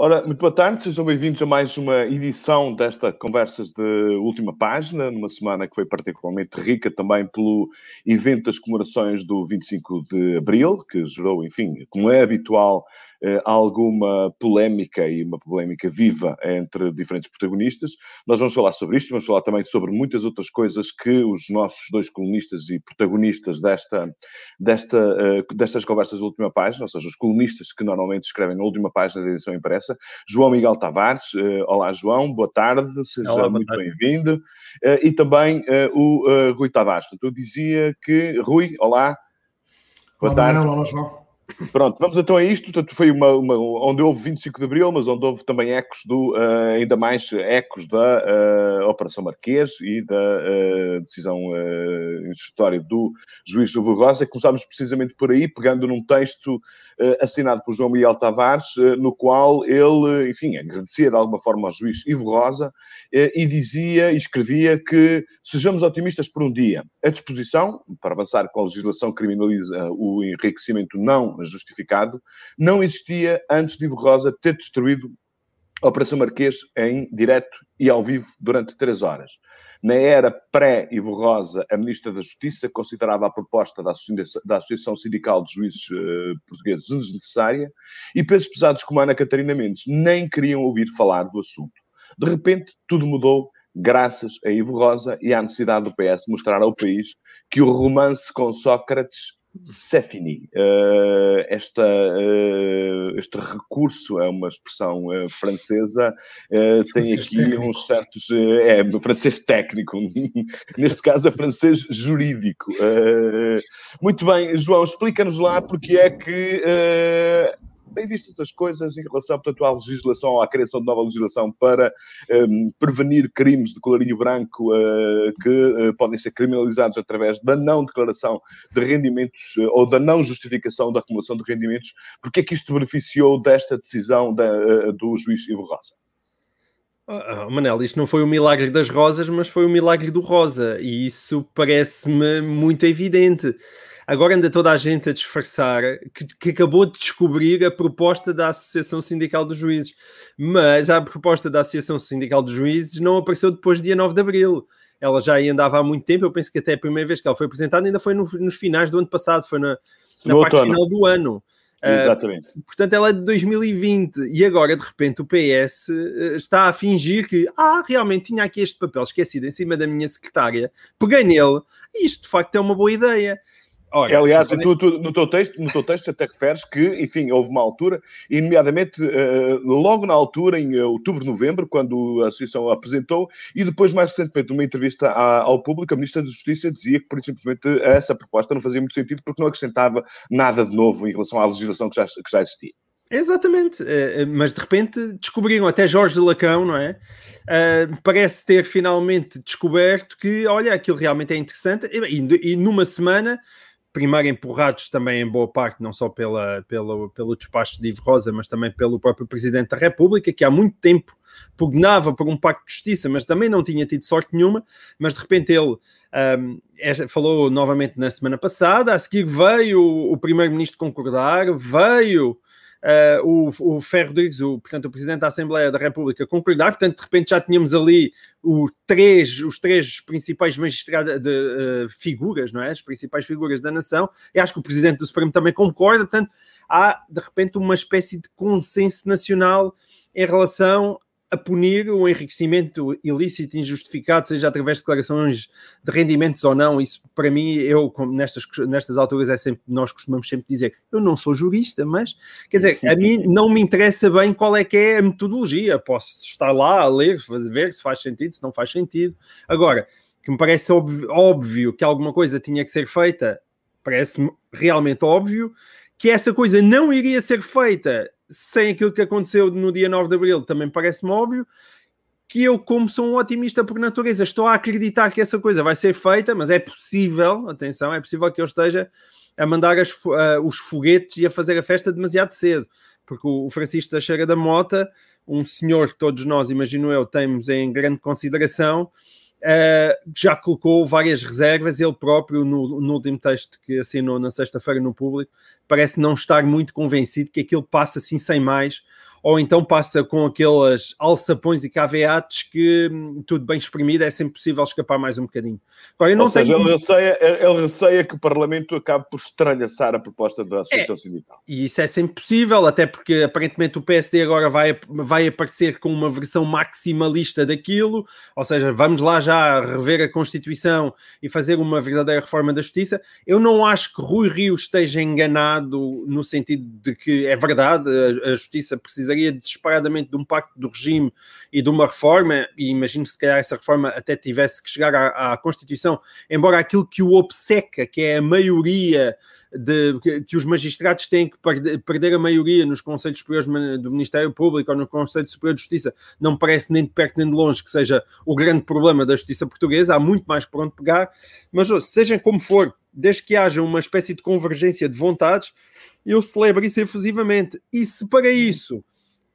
Ora, muito boa tarde, sejam bem-vindos a mais uma edição desta Conversas de Última Página, numa semana que foi particularmente rica também pelo evento das comemorações do 25 de Abril, que gerou, enfim, como é habitual, alguma polémica e uma polémica viva entre diferentes protagonistas. Nós vamos falar sobre isto, vamos falar também sobre muitas outras coisas que os nossos dois colunistas e protagonistas desta, desta, uh, destas conversas da última página, ou seja, os colunistas que normalmente escrevem na última página da edição impressa, João Miguel Tavares. Uh, olá, João, boa tarde, seja olá, muito bem-vindo. E também o Rui Tavares. Portanto, eu dizia que, Rui, olá. Boa olá, tarde. Olá, João. Pronto, vamos então a isto. Portanto, foi uma, uma, onde houve 25 de Abril, mas onde houve também ecos do, uh, ainda mais ecos da uh, Operação Marquês e da uh, decisão uh, do juiz Silvio Rosa. Começámos precisamente por aí, pegando num texto assinado por João Miguel Tavares, no qual ele, enfim, agradecia de alguma forma ao juiz Ivo Rosa e dizia e escrevia que sejamos otimistas por um dia. A disposição, para avançar com a legislação que criminaliza o enriquecimento não justificado, não existia antes de Ivo Rosa ter destruído Operação Marquês em direto e ao vivo durante três horas. Na era pré-Ivo Rosa, a Ministra da Justiça considerava a proposta da Associação, da Associação Sindical de Juízes uh, Portugueses desnecessária e pesos pesados como Ana Catarina Mendes nem queriam ouvir falar do assunto. De repente, tudo mudou graças a Ivo Rosa e à necessidade do PS mostrar ao país que o romance com Sócrates c'est fini. Uh, esta, uh, este recurso é uma expressão uh, francesa, tem aqui técnico. uns certos. é, do francês técnico, neste caso é francês jurídico. muito bem, João, explica-nos lá porque é que bem vistas as coisas em relação, portanto, à legislação, à criação de nova legislação para um, prevenir crimes de colarinho branco uh, que uh, podem ser criminalizados através da não declaração de rendimentos uh, ou da não justificação da acumulação de rendimentos, porque é que isto beneficiou desta decisão da, do juiz Ivo Rosa? Oh, Manel, isto não foi o milagre das rosas, mas foi o milagre do rosa, e isso parece-me muito evidente. Agora anda toda a gente a disfarçar que, que, acabou de descobrir a proposta da Associação Sindical dos Juízes. Mas a proposta da Associação Sindical dos Juízes não apareceu depois do dia 9 de Abril. Ela já andava há muito tempo, eu penso que até a primeira vez que ela foi apresentada ainda foi no, nos finais do ano passado, foi na, na parte outono. final do ano. Ah, Exatamente. Uh, portanto, ela é de 2020 e agora, de repente, o PS uh, está a fingir que, ah, realmente tinha aqui este papel esquecido em cima da minha secretária, peguei nele e isto de facto é uma boa ideia. Olha, Aliás, tu, tu, no, teu texto, no teu texto até referes que, enfim, houve uma altura, e nomeadamente uh, logo na altura, em outubro, novembro, quando a Associação apresentou, e depois, mais recentemente, numa entrevista à, ao público, a Ministra da Justiça dizia que, por simplesmente, essa proposta não fazia muito sentido porque não acrescentava nada de novo em relação à legislação que já, que já existia. Exatamente, uh, mas de repente descobriram até Jorge Lacão, não é? Parece ter finalmente descoberto que, olha, aquilo realmente é interessante, e, e numa semana primeiro empurrados também em boa parte, não só pela, pela, pelo despacho de Ivo Rosa, mas também pelo próprio Presidente da República, que há muito tempo pugnava por um pacto de justiça, mas também não tinha tido sorte nenhuma, mas de repente ele um, é, falou novamente na semana passada, a seguir veio o, o Primeiro-Ministro concordar, veio uh, o, o Ferro Rodrigues, o, portanto, o Presidente da Assembleia da República, concordar, portanto, de repente já tínhamos ali o três, os três principais magistrados, de, uh, figuras, não é? As principais figuras da nação, e acho que o Presidente do Supremo também concorda, portanto, há, de repente, uma espécie de consenso nacional em relação a punir o enriquecimento ilícito, injustificado, seja através de declarações de rendimentos ou não. Isso, para mim, eu, nestas, nestas alturas, é sempre, nós costumamos sempre dizer, eu não sou jurista, mas, quer dizer, a mim não me interessa bem qual é que é a metodologia. Posso estar lá a ler, ver se faz sentido, se não faz sentido. Agora, que me parece óbvio, que alguma coisa tinha que ser feita, parece-me realmente óbvio, que essa coisa não iria ser feita sem aquilo que aconteceu no dia 9 de Abril, também parece-me óbvio que eu, como sou um otimista por natureza, estou a acreditar que essa coisa vai ser feita, mas é possível, atenção, é possível que eu esteja a mandar as, uh, os foguetes e a fazer a festa demasiado cedo, porque o, Francisco da Cheira da Mota, um senhor que todos nós, imagino eu, temos em grande consideração, Uh, já colocou várias reservas, ele próprio, no, no último texto que assinou na sexta-feira no público, parece não estar muito convencido que aquilo passa assim sem mais, ou então passa com aqueles alçapões e caveates que hum, tudo bem exprimido é sempre possível escapar mais um bocadinho. Agora, eu não ou tenho... seja, ele receia, ele receia que o Parlamento acabe por estralhaçar a proposta da Associação é, Sindical. E isso é sempre possível, até porque aparentemente o PSD agora vai, vai aparecer com uma versão maximalista daquilo, ou seja, vamos lá já rever a Constituição e fazer uma verdadeira reforma da Justiça. Eu não acho que Rui Rio esteja enganado no sentido de que é verdade, a, a Justiça desesperadamente de um pacto do regime e de uma reforma, e imagino que se calhar essa reforma até tivesse que chegar à, à Constituição, embora aquilo que o obceca, que é a maioria de, que, que, os magistrados têm que perder a maioria nos Conselhos Superiores do Ministério Público ou no Conselho Superior de Justiça, não parece nem de perto nem de longe que seja o grande problema da justiça portuguesa, há muito mais por onde pegar, mas seja como for, desde que haja uma espécie de convergência de vontades, eu celebro isso efusivamente. E se para isso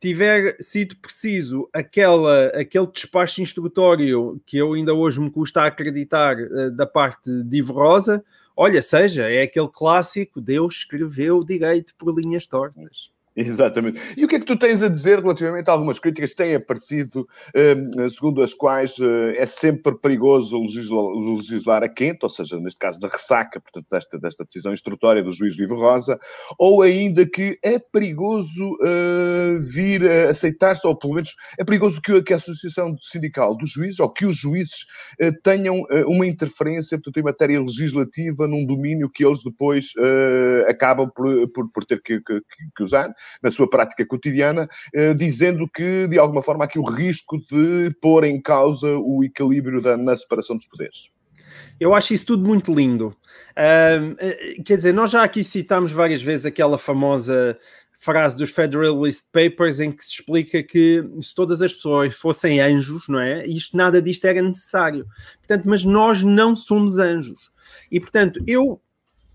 tiver sido preciso aquela, aquele despacho instrutório que eu ainda hoje me custa acreditar uh, da parte de Ivo Rosa, olha, seja, é aquele clássico, Deus escreveu direito por linhas tortas. Exatamente. E o que é que tu tens a dizer relativamente a algumas críticas que têm aparecido, hum, segundo as quais eh, é sempre perigoso legislar, a quente, ou seja, neste caso da ressaca, portanto, desta, desta decisão instrutória do juiz Vivo Rosa, ou ainda que é perigoso uh, vir a aceitar-se, ou pelo menos é perigoso que, que, a Associação Sindical dos Juízes, ou que os juízes uh, tenham uh, uma interferência, portanto, em matéria legislativa num domínio que eles depois acabam por, por, por ter que, que, que usar na sua prática cotidiana, eh, dizendo que, de alguma forma, há aqui o risco de pôr em causa o equilíbrio da, na separação dos poderes. Eu acho isso tudo muito lindo. Uh, quer dizer, nós já aqui citamos várias vezes aquela famosa frase dos Federalist Papers em que se explica que se todas as pessoas fossem anjos, não é? Isto, nada disto era necessário. Portanto, mas nós não somos anjos. E, portanto, eu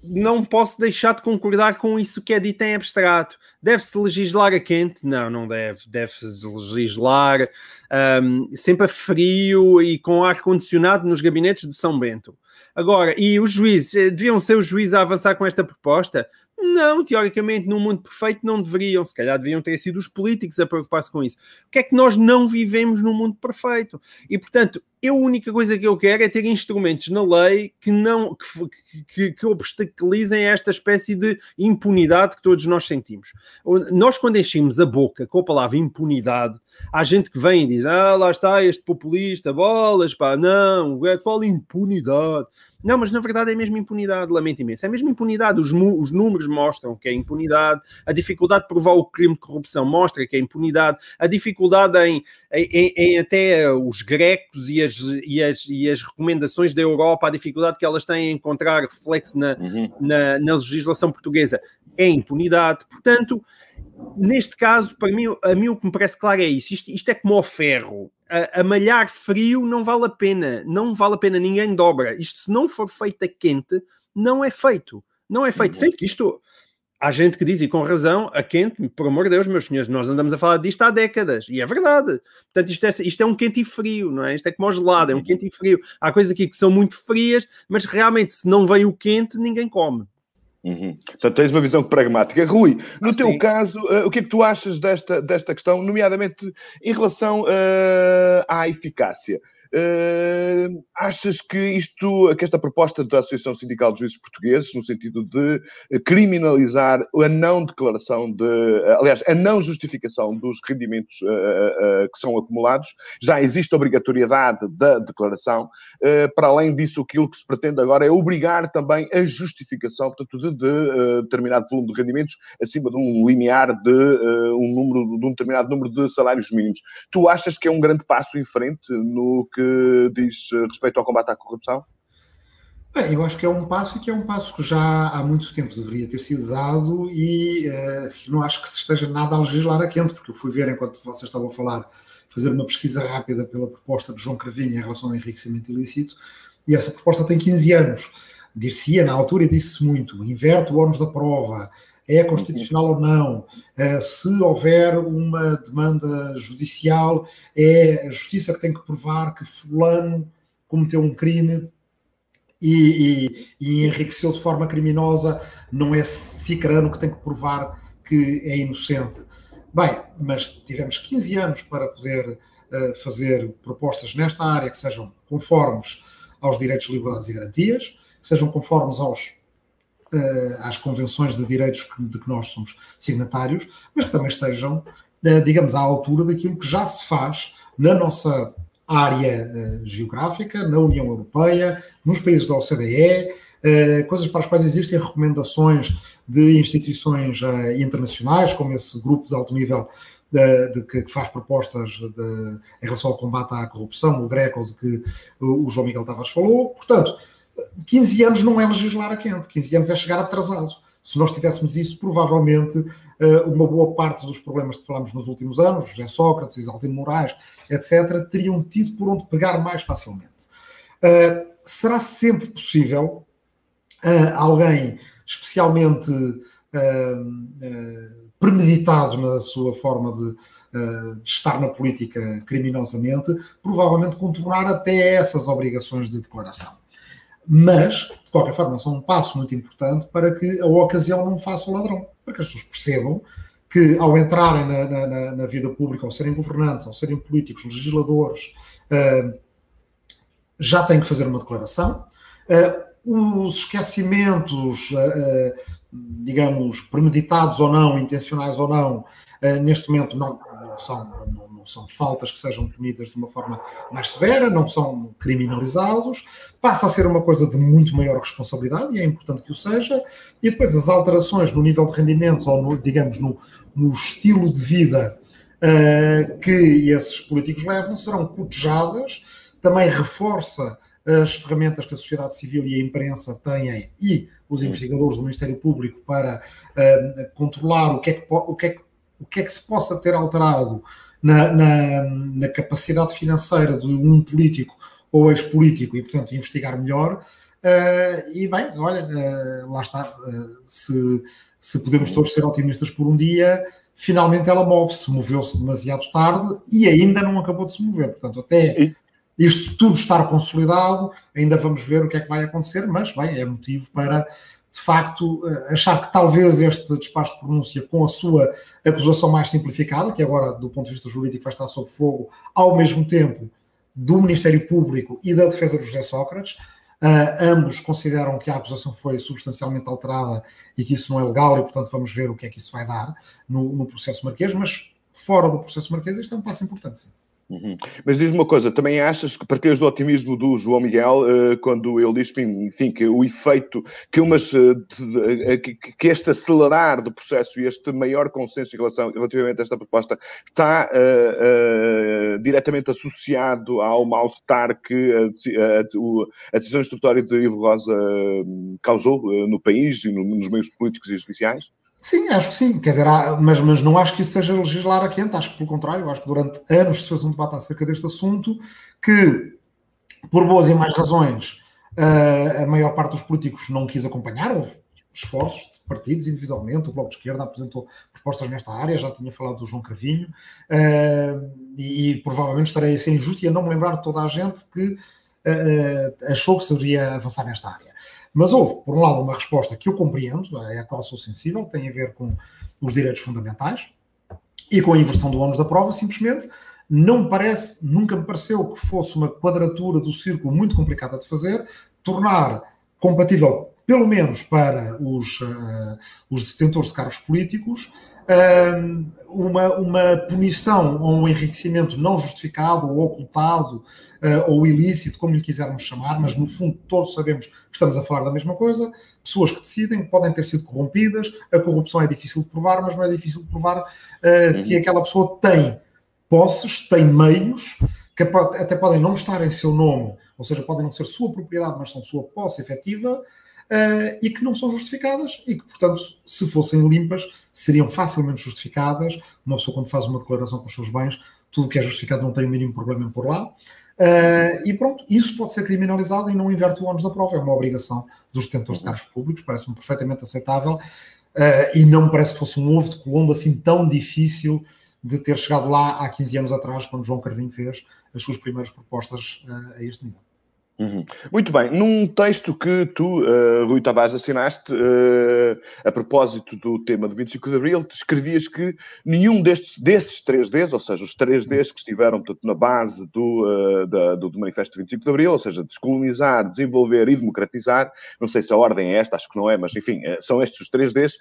não posso deixar de concordar com isso que é dito em abstrato. Deve-se legislar a quente? Não, não deve. Deve-se legislar um, sempre a frio e com ar-condicionado nos gabinetes de São Bento. Agora, e os juízes? Eh, deviam ser os juízes a avançar com esta proposta? Não, teoricamente, num mundo perfeito não deveriam. Se calhar deviam ter sido os políticos a preocupar-se com isso. O que é que nós não vivemos num mundo perfeito? E, portanto, eu, a única coisa que eu quero é ter instrumentos na lei que não que, que, que, obstaculizem esta espécie de impunidade que todos nós sentimos. Nós, quando enchemos a boca com a palavra impunidade, há gente que vem e diz: Ah, lá está este populista, bolas, pá, não, é qual impunidade? Não, mas na verdade é mesmo impunidade, lamento imenso. É mesmo impunidade. Os, os, números mostram que é impunidade, a dificuldade de provar o crime de corrupção mostra que é impunidade, a dificuldade em, em, em até os grecos e as, e, as, e as recomendações da Europa, a dificuldade que elas têm em encontrar reflexo na, uhum. na, na legislação portuguesa é impunidade. Portanto, neste caso, para mim, a mim o que me parece claro é isso. Isto, isto é como o ferro a, a, malhar frio não vale a pena, não vale a pena, ninguém dobra. Isto, se não for feito a quente, não é feito. Não é feito. Sendo que isto, há gente que diz, e com razão, a quente, por amor de Deus, meus senhores, nós andamos a falar disto há décadas, e é verdade. Portanto, isto é, isto é um quente e frio, não é? Isto é como o gelado, é um quente e frio. Há coisas aqui que são muito frias, mas realmente, se não vem o quente, ninguém come. Uhum. Portanto, tens uma visão pragmática. Rui, no ah, teu sim. caso, uh, o que é que tu achas desta, desta questão, nomeadamente em relação uh, à eficácia? Uh, achas que isto, que esta proposta da Associação Sindical de Juízes Portugueses, no sentido de criminalizar a não declaração de, aliás, a não justificação dos rendimentos uh, uh, que são acumulados, já existe obrigatoriedade da declaração. para além disso, aquilo que se pretende agora é obrigar também a justificação, portanto, de, de determinado volume de rendimentos acima de um limiar de um número, de um determinado número de salários mínimos. Tu achas que é um grande passo em frente no que que diz eh, respeito ao combate à corrupção? Bem, eu acho que é um passo e que é um passo que já há muito tempo deveria ter sido dado e uh, não acho que se esteja nada a legislar a quente, porque eu fui ver enquanto vocês estavam a falar, fazer uma pesquisa rápida pela proposta de João Cravinho em relação ao enriquecimento ilícito e essa proposta tem 15 anos. Dir-se-ia na altura e disse-se muito, inverte o ônus da prova, é constitucional ou não, uh, se houver uma demanda judicial, é a justiça que tem que provar que fulano cometeu um crime e, e, e enriqueceu de forma criminosa, não é Cicrano que tem que provar que é inocente. Bem, mas tivemos 15 anos para poder uh, fazer propostas nesta área que sejam conformes aos direitos, liberdades e garantias, que sejam conformes aos, às convenções de direitos de que nós somos signatários, mas que também estejam, uh, digamos, à altura daquilo que já se faz na nossa área geográfica, na União Europeia, nos países da OCDE, coisas para as quais existem recomendações de instituições internacionais, como esse grupo de alto nível de, de, que, faz propostas de, em relação ao combate à corrupção, o Greco, de que o João Miguel Tavares falou. Portanto, 15 anos não é legislar a quente, 15 anos é chegar atrasado. Se nós tivéssemos isso, provavelmente eh, uma boa parte dos problemas que falamos nos últimos anos, José Sócrates, Isaltino Moraes, etc., teriam tido por onde pegar mais facilmente. Uh, será sempre possível uh, alguém especialmente premeditado na sua forma de, de, estar na política criminosamente, provavelmente contornar até essas obrigações de declaração. Mas, de qualquer forma, são um passo muito importante para que a ocasião não faça o ladrão, para que as pessoas percebam que ao entrarem na, na, na vida pública, ao serem governantes, ao serem políticos, legisladores, uh, já têm que fazer uma declaração. Uh, os esquecimentos, uh, digamos, premeditados ou não, intencionais ou não, neste momento não, não são, não, são faltas que sejam punidas de uma forma mais severa, não são criminalizados, passa a ser uma coisa de muito maior responsabilidade e é importante que o seja, e depois as alterações no nível de rendimentos ou, no, digamos, no, no estilo de vida uh, que esses políticos levam serão cotejadas, também reforça as ferramentas que a sociedade civil e a imprensa têm e os investigadores do Ministério Público para uh, controlar o que, é que, o, que é que, o que é que se possa ter alterado na, na, na capacidade financeira de um político ou ex-político e, portanto, investigar melhor. Uh, e bem, olha, uh, lá está. Uh, se, se podemos todos ser otimistas por um dia, finalmente ela move-se, moveu-se demasiado tarde e ainda não acabou de se mover. Portanto, até isto tudo estar consolidado, ainda vamos ver o que é que vai acontecer, mas bem, é motivo para de facto, eh, achar que talvez este despacho de pronúncia, com a sua acusação mais simplificada, que agora, do ponto de vista jurídico, vai estar sob fogo, ao mesmo tempo do Ministério Público e da defesa de José Sócrates, uh, ambos consideram que a acusação foi substancialmente alterada e que isso não é legal, e portanto vamos ver o que é que isso vai dar no, no processo marquês, mas fora do processo marquês, isto é um passo importante, sim. Uhum. Mas diz-me uma coisa, também achas que partilhas do otimismo do João Miguel uh, quando ele diz, enfim, que o efeito, que, umas, uh, uh, que, que, este acelerar do processo e este maior consenso em relação, relativamente a esta proposta está diretamente associado ao mal-estar que a, a, a, decisão instrutória de Ivo Rosa causou no país e no, nos meios políticos e judiciais? Sim, acho que sim. Quer dizer, há, mas, mas não acho que isso seja legislar a quente, acho que pelo contrário, acho que durante anos se fez um debate acerca deste assunto que, por boas e mais razões, uh, a maior parte dos políticos não quis acompanhar, houve esforços de partidos individualmente, o Bloco de Esquerda apresentou propostas nesta área, já tinha falado do João Cravinho, uh, e, provavelmente estarei a ser injusto e a não me lembrar de toda a gente que uh, achou que se deveria avançar nesta área. Mas houve, por um lado, uma resposta que eu compreendo, é a qual sou sensível, tem a ver com os direitos fundamentais e com a inversão do ônus da prova, simplesmente. Não me parece, nunca me pareceu que fosse uma quadratura do círculo muito complicada de fazer, tornar compatível, pelo menos para os, uh, os detentores de cargos políticos, uma, uma punição ou um enriquecimento não justificado ou ocultado uh, ou ilícito, como lhe quisermos chamar, mas no fundo todos sabemos que estamos a falar da mesma coisa. Pessoas que decidem podem ter sido corrompidas, a corrupção é difícil de provar, mas não é difícil de provar uh, que aquela pessoa tem posses, tem meios, que até podem não estar em seu nome, ou seja, podem não ser sua propriedade, mas são sua posse efetiva uh, e que não são justificadas e que, portanto, se fossem limpas, seriam facilmente justificadas. Uma pessoa, quando faz uma declaração com os seus bens, tudo o que é justificado não tem o mínimo problema em pôr lá. Uh, e pronto, isso pode ser criminalizado e não inverte o ônus da prova, é uma obrigação dos detentores de cargos públicos, parece-me perfeitamente aceitável uh, e não me parece que fosse um ovo de Colombo assim tão difícil de ter chegado lá há 15 anos atrás, quando João Carvinho fez as suas primeiras propostas uh, a este nível. Uhum. Muito bem. Num texto que tu, uh, Rui Tavares, assinaste uh, a propósito do tema de 25 de Abril, escrevias que nenhum destes, desses 3Ds, ou seja, os 3Ds que estiveram portanto, na base do, uh, da, do, do, Manifesto de 25 de Abril, ou seja, descolonizar, desenvolver e democratizar, não sei se a ordem é esta, acho que não é, mas enfim, são estes os 3Ds,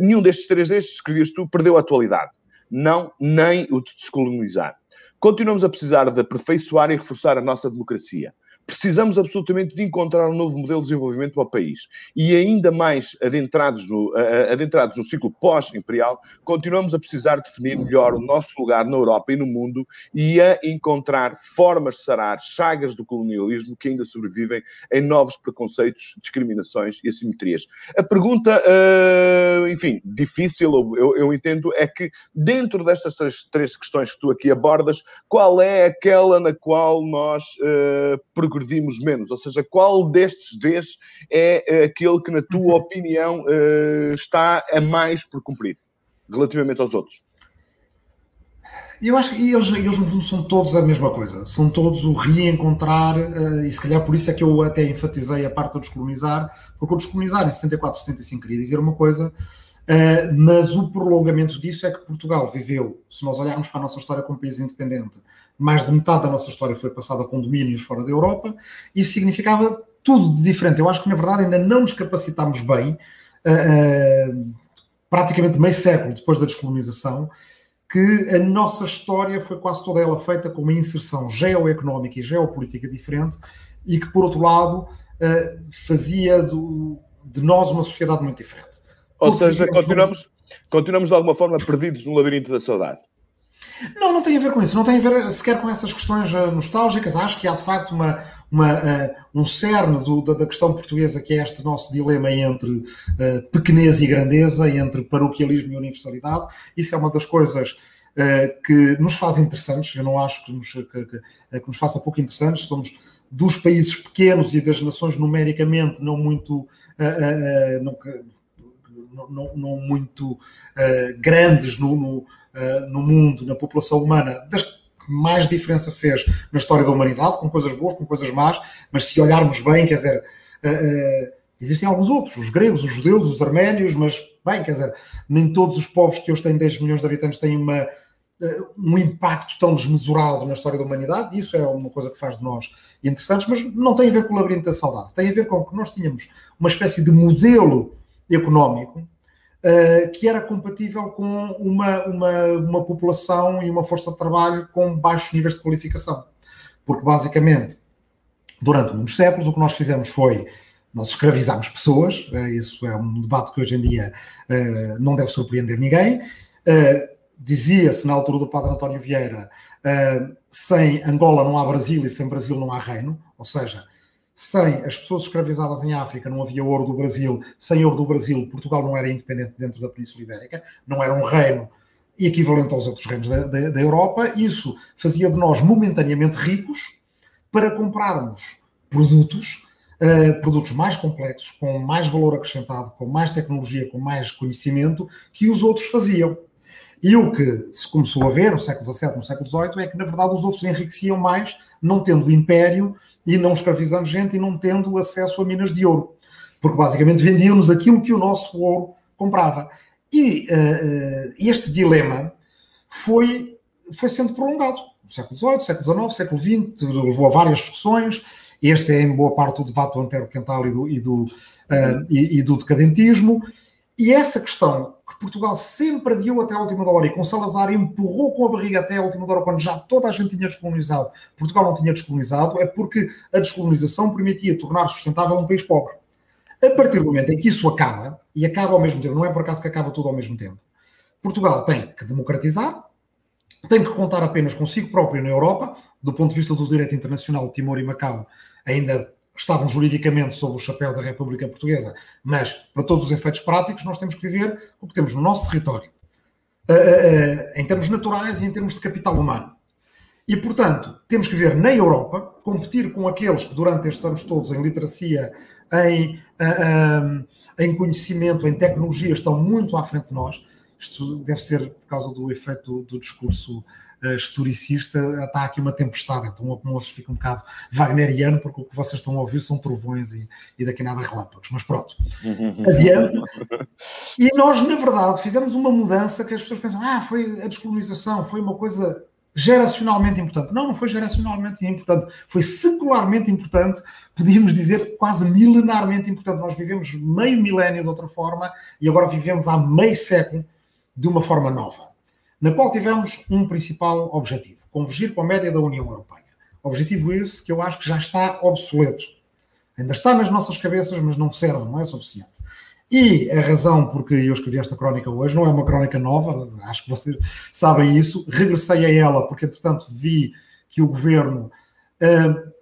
nenhum destes 3Ds, escrevias tu, perdeu a atualidade. Não, nem o de descolonizar. Continuamos a precisar de aperfeiçoar e reforçar a nossa democracia precisamos absolutamente de encontrar um novo modelo de desenvolvimento para o país. E ainda mais adentrados no, adentrados no ciclo pós-imperial, continuamos a precisar definir melhor o nosso lugar na Europa e no mundo e a encontrar formas de sarar chagas do colonialismo que ainda sobrevivem em novos preconceitos, discriminações e assimetrias. A pergunta, uh, enfim, difícil, eu, eu entendo, é que dentro destas três, três, questões que tu aqui abordas, qual é aquela na qual nós uh, progredimos menos? Ou seja, qual destes Ds é aquele que, na tua uhum. opinião, eh, está a mais por cumprir, relativamente aos outros? Eu acho que eles, eles, no fundo, são todos a mesma coisa. São todos o reencontrar, uh, e se calhar por isso é que eu até enfatizei a parte do descolonizar, porque o descolonizar em 74, 75 queria dizer uma coisa, uh, mas o prolongamento disso é que Portugal viveu, se nós olharmos para a nossa história como país independente, mais de metade da nossa história foi passada com domínios fora da Europa, isso significava tudo de diferente. Eu acho que, na verdade, ainda não nos capacitámos bem, uh, uh, praticamente meio século depois da descolonização, que a nossa história foi quase toda ela feita com uma inserção geoeconómica e geopolítica diferente e que, por outro lado, fazia do, de nós uma sociedade muito diferente. Ou Porque seja, continuamos, continuamos de alguma forma perdidos no labirinto da saudade. Não, não tem a ver com isso, não tem a ver sequer com essas questões eh, nostálgicas. Acho que há de facto uma, uma, uh, um cerne do, da, da, questão portuguesa que é este nosso dilema entre uh, pequenez e grandeza, entre paroquialismo e universalidade. Isso é uma das coisas uh, que nos faz interessantes. Eu não acho que nos, que, que, que nos faça pouco interessantes. Somos dos países pequenos e das nações numericamente não muito. Não, não, não, muito grandes no, no uh, no mundo, na população humana, das que mais diferença fez na história da humanidade, com coisas boas, com coisas más, mas se olharmos bem, quer dizer, uh, uh, existem alguns outros, os gregos, os judeus, os arménios, mas, bem, quer dizer, nem todos os povos que hoje têm 10 milhões de habitantes têm uma, um impacto tão desmesurado na história da humanidade, isso é uma coisa que faz de nós interessantes, mas não tem a ver com o labirinto da saudade, tem a ver com que nós tínhamos uma espécie de modelo económico uh, que era compatível com uma, uma, uma população e uma força de trabalho com baixos níveis de qualificação. Porque, basicamente, durante muitos séculos, o que nós fizemos foi nós escravizámos pessoas, uh, isso é um debate que hoje em dia uh, não deve surpreender ninguém. Dizia-se na altura do padre António Vieira: sem Angola não há Brasil e sem Brasil não há reino, ou seja, sem as pessoas escravizadas em África não havia ouro do Brasil, sem ouro do Brasil, Portugal não era independente dentro da Península Ibérica, não era um reino equivalente aos outros reinos da, da, da Europa. Isso fazia de nós momentaneamente ricos para comprarmos produtos, uh, produtos mais complexos, com mais valor acrescentado, com mais tecnologia, com mais conhecimento, que os outros faziam. E o que se começou a ver no século XVII, no século XVIII, é que, na verdade, os outros enriqueciam mais, não tendo o império e não escravizando gente e não tendo acesso a minas de ouro. Porque basicamente vendiam-nos aquilo que o nosso ouro comprava. E uh, este dilema foi, foi sendo prolongado. No século XVIII, século XIX, século XX, levou a várias discussões. Este é, em boa parte, o debate do antero-quental e do, e, do, uh, e, e do decadentismo. E essa questão que Portugal sempre adiou até a última hora e com Salazar empurrou com a barriga até a última hora quando já toda a gente tinha descolonizado, Portugal não tinha descolonizado, é porque a descolonização permitia tornar sustentável um país pobre. A partir do momento em que isso acaba, e acaba ao mesmo tempo, não é por acaso que acaba tudo ao mesmo tempo, Portugal tem que democratizar, tem que contar apenas consigo próprio na Europa, do ponto de vista do direito internacional, Timor e Macau ainda estavam juridicamente sob o chapéu da República Portuguesa, mas para todos os efeitos práticos nós temos que viver o que temos no nosso território, uh, uh, em termos naturais e em termos de capital humano. E, portanto, temos que ver na Europa, competir com aqueles que durante estes anos todos, em literacia, em, em conhecimento, em tecnologia, estão muito à frente de nós. Isto deve ser por causa do efeito do, do discurso uh, historicista, está aqui uma tempestade, então o almoço fica um bocado wagneriano, porque o que vocês estão a ouvir são trovões e, e daqui nada relâmpagos, mas pronto, adiante. E nós, na verdade, fizemos uma mudança que as pessoas pensam, ah, foi a descolonização, foi uma coisa geracionalmente importante. Não, não foi geracionalmente importante, foi secularmente importante, podíamos dizer quase milenarmente importante. Nós vivemos meio milénio de outra forma e agora vivemos há meio século de uma forma nova, na qual tivemos um principal objetivo: convergir com a média da União Europeia. Objetivo esse que eu acho que já está obsoleto. Ainda está nas nossas cabeças, mas não serve, não é suficiente. E a razão porque eu escrevi esta crónica hoje não é uma crónica nova, acho que vocês sabem isso. Regressei a ela porque, entretanto, vi que o governo uh,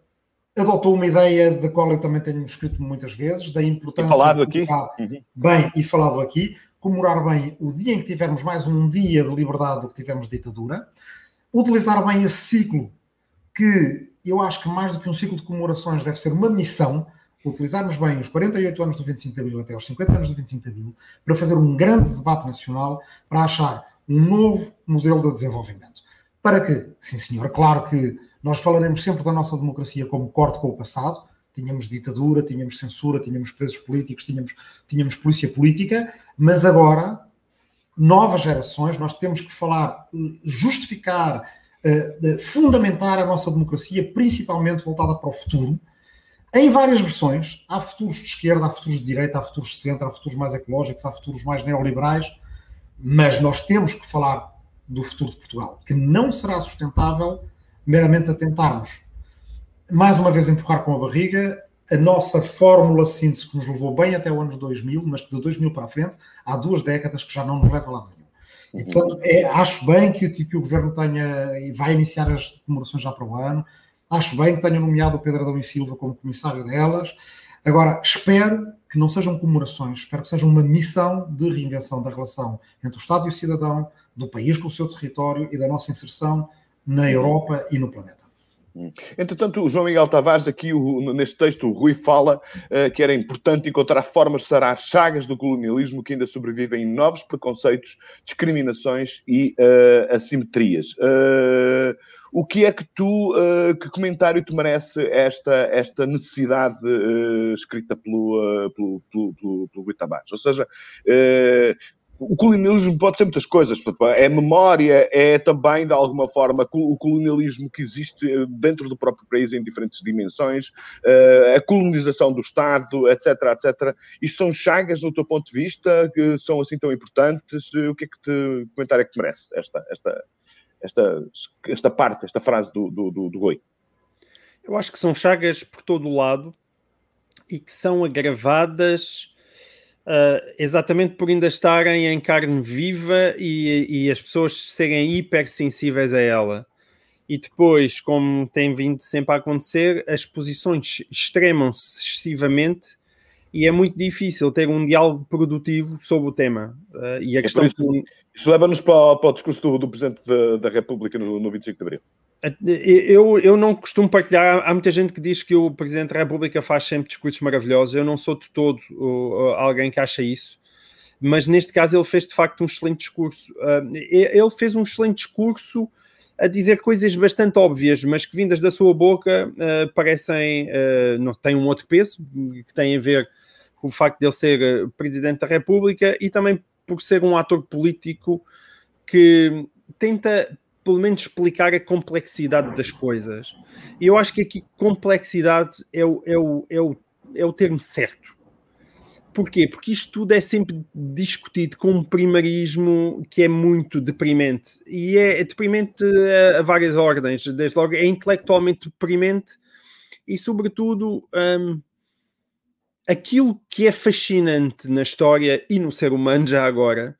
adotou uma ideia da qual eu também tenho escrito muitas vezes, da importância. E falado aqui. Uhum. Bem, e falado aqui, comemorar bem o dia em que tivermos mais um dia de liberdade do que tivemos de ditadura, utilizar bem esse ciclo, que eu acho que mais do que um ciclo de comemorações deve ser uma missão utilizarmos bem os 48 anos do 25 de Abril até os 50 anos do 25 de Abril para fazer um grande debate nacional para achar um novo modelo de desenvolvimento. Para que, sim senhor, claro que nós falaremos sempre da nossa democracia como corte com o passado, tínhamos ditadura, tínhamos censura, tínhamos presos políticos, tínhamos, tínhamos polícia política, mas agora, novas gerações, nós temos que falar, justificar, uh, fundamentar a nossa democracia, principalmente voltada para o futuro, em várias versões. Há futuros de esquerda, há futuros de direita, há futuros de centro, há futuros mais ecológicos, há futuros mais neoliberais, mas nós temos que falar do futuro de Portugal, que não será sustentável meramente a tentarmos, mais uma vez, empurrar com a barriga a nossa fórmula síntese que nos levou bem até o ano 2000, mas que de 2000 para a frente há duas décadas que já não nos leva lá nenhum. E, portanto, é, acho bem que, que, que, o Governo tenha e vai iniciar as comemorações já para o ano, Acho bem que tenham nomeado o Pedro Adão e Silva como comissário delas. Agora, espero que não sejam comemorações, espero que seja uma missão de reinvenção da relação entre o Estado e o cidadão, do país com o seu território e da nossa inserção na Europa e no planeta. Hum. Entretanto, o João Miguel Tavares, aqui o, neste texto, o Rui fala uh, que era importante encontrar formas de sarar chagas do colonialismo que ainda sobrevivem em novos preconceitos, discriminações e uh, assimetrias. Uh, o que é que tu, que comentário te merece esta, esta necessidade escrita pelo, pelo, pelo, pelo, pelo Rui Tavares? Ou seja, o colonialismo pode ser muitas coisas, é memória, é também de alguma forma o colonialismo que existe dentro do próprio país em diferentes dimensões, a colonização do Estado, etc, etc. E são chagas no teu ponto de vista que são assim tão importantes? O que é que te comentário é que merece esta, esta, esta, esta parte, esta frase do, do, do, do Goi? Eu acho que são chagas por todo o lado e que são agravadas uh, exatamente por ainda estarem em carne viva e, e as pessoas serem hipersensíveis a ela. E depois, como tem vindo sempre a acontecer, as posições extremam-se excessivamente e é muito difícil ter um diálogo produtivo sobre o tema. Uh, e a é questão. Isso, que... isso leva-nos para, para, o discurso do, do Presidente da, da República no, no 25 de Abril. Eu, eu não costumo partilhar. Há muita gente que diz que o Presidente da República faz sempre discursos maravilhosos. Eu não sou de todo alguém que acha isso. Mas neste caso ele fez de facto um excelente discurso. Uh, ele fez um excelente discurso a dizer coisas bastante óbvias, mas que vindas da sua boca uh, parecem. Uh, não tem um outro peso, que tem a ver o facto de ele ser presidente da República e também por ser um ator político que tenta pelo menos explicar a complexidade das coisas. E eu acho que aqui complexidade é o, é o, é o, é o termo certo. Porquê? Porque isto tudo é sempre discutido com um primarismo que é muito deprimente. E é, é deprimente a, a, várias ordens. Desde logo, é intelectualmente deprimente e, sobretudo, um, aquilo que é fascinante na história e no ser humano já agora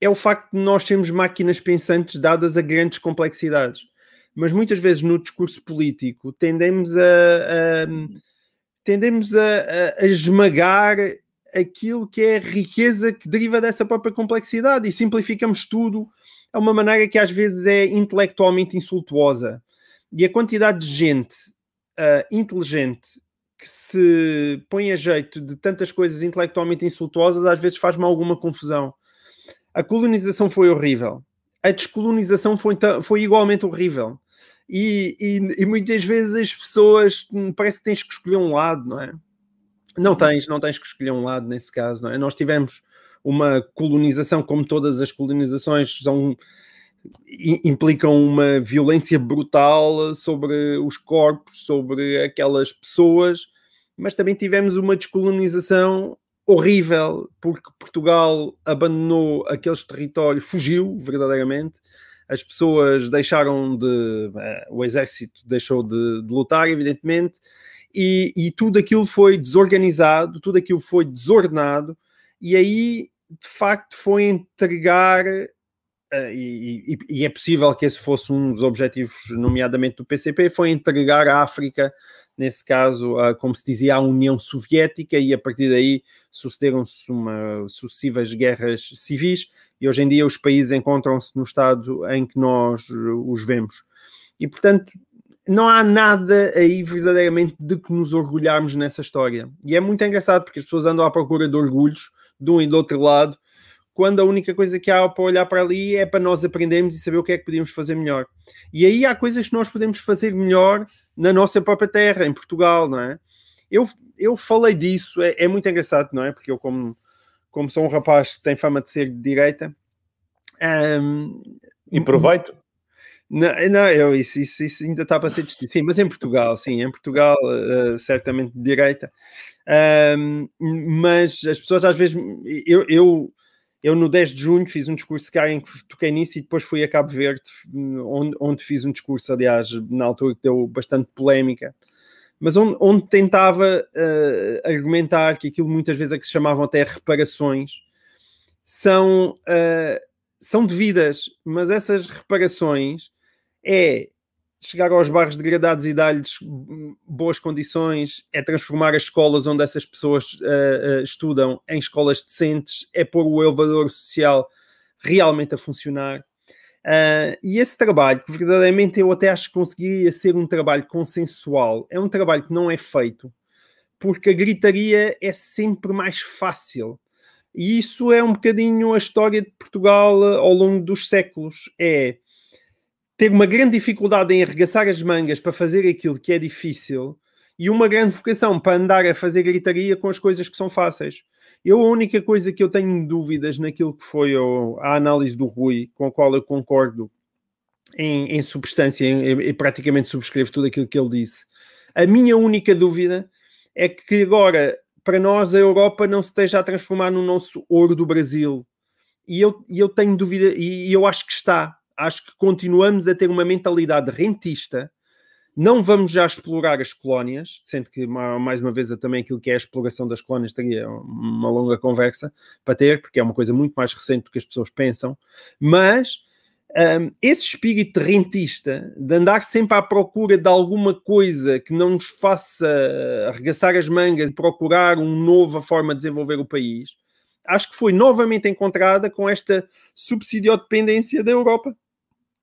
é o facto de nós sermos máquinas pensantes dadas a grandes complexidades. Mas muitas vezes no discurso político tendemos a, a tendemos a, a, esmagar aquilo que é a riqueza que deriva dessa própria complexidade e simplificamos tudo a uma maneira que às vezes é intelectualmente insultuosa. E a quantidade de gente uh, inteligente que se põe a jeito de tantas coisas intelectualmente insultuosas, às vezes faz-me alguma confusão. A colonização foi horrível. a descolonização foi, foi igualmente horrível. E, e, e, muitas vezes as pessoas hum, parece que tens que escolher um lado, não é? Não uhum. tens, não tens que escolher um lado nesse caso, não é? Nós tivemos uma colonização, como todas as colonizações, são, implicam uma violência brutal sobre os corpos, sobre aquelas pessoas, mas também tivemos uma descolonização horrível, porque Portugal abandonou aqueles territórios, fugiu verdadeiramente, as pessoas deixaram de. Uh, o exército deixou de, de lutar, evidentemente, e, e, tudo aquilo foi desorganizado, tudo aquilo foi desordenado, e aí de facto foi entregar. Uh, e, e, e, é possível que esse fosse um dos objetivos, nomeadamente do PCP, foi entregar a África nesse caso, como se dizia, à União Soviética, e a partir daí sucederam-se sucessivas guerras civis, e hoje em dia os países encontram-se no estado em que nós os vemos. E, portanto, não há nada aí verdadeiramente de que nos orgulharmos nessa história. E é muito engraçado porque as pessoas andam à procura de orgulhos de um e do outro lado, quando a única coisa que há para olhar para ali é para nós aprendermos e saber o que é que podemos fazer melhor. E aí há coisas que nós podemos fazer melhor na nossa própria terra, em Portugal, não é? Eu, eu falei disso, é, é muito engraçado, não é? Porque eu, como, como sou um rapaz que tem fama de ser de direita. Um, e proveito. Não, não eu, isso, isso, isso, ainda está para ser discutido. Sim, mas em Portugal, sim, em Portugal, uh, certamente de direita. Um, mas as pessoas às vezes. Eu, eu eu, no 10 de junho, fiz um discurso cá em que toquei nisso e depois fui a Cabo Verde, onde, onde fiz um discurso, aliás, na altura que deu bastante polémica, mas onde, onde tentava uh, argumentar que aquilo muitas vezes é que se chamavam até reparações são, uh, são devidas, mas essas reparações é chegar aos bairros degradados e dar-lhes boas condições, é transformar as escolas onde essas pessoas uh, uh, estudam em escolas decentes, é pôr o elevador social realmente a funcionar. Uh, e esse trabalho, que verdadeiramente eu até acho que conseguiria ser um trabalho consensual, é um trabalho que não é feito, porque a gritaria é sempre mais fácil. E isso é um bocadinho a história de Portugal ao longo dos séculos. É ter uma grande dificuldade em arregaçar as mangas para fazer aquilo que é difícil e uma grande vocação para andar a fazer gritaria com as coisas que são fáceis. Eu, a única coisa que eu tenho dúvidas naquilo que foi a análise do Rui, com a qual eu concordo em, em substância e praticamente subscrevo tudo aquilo que ele disse. A minha única dúvida é que agora, para nós, a Europa não se esteja a transformar no nosso ouro do Brasil. E eu, eu tenho dúvida, e eu acho que está acho que continuamos a ter uma mentalidade rentista. Não vamos já explorar as colónias, sendo que, mais uma vez, também aquilo que é a exploração das colónias teria uma longa conversa para ter, porque é uma coisa muito mais recente do que as pessoas pensam. Mas um, esse espírito rentista de andar sempre à procura de alguma coisa que não nos faça arregaçar as mangas e procurar uma nova forma de desenvolver o país, acho que foi novamente encontrada com esta subsidiodependência da Europa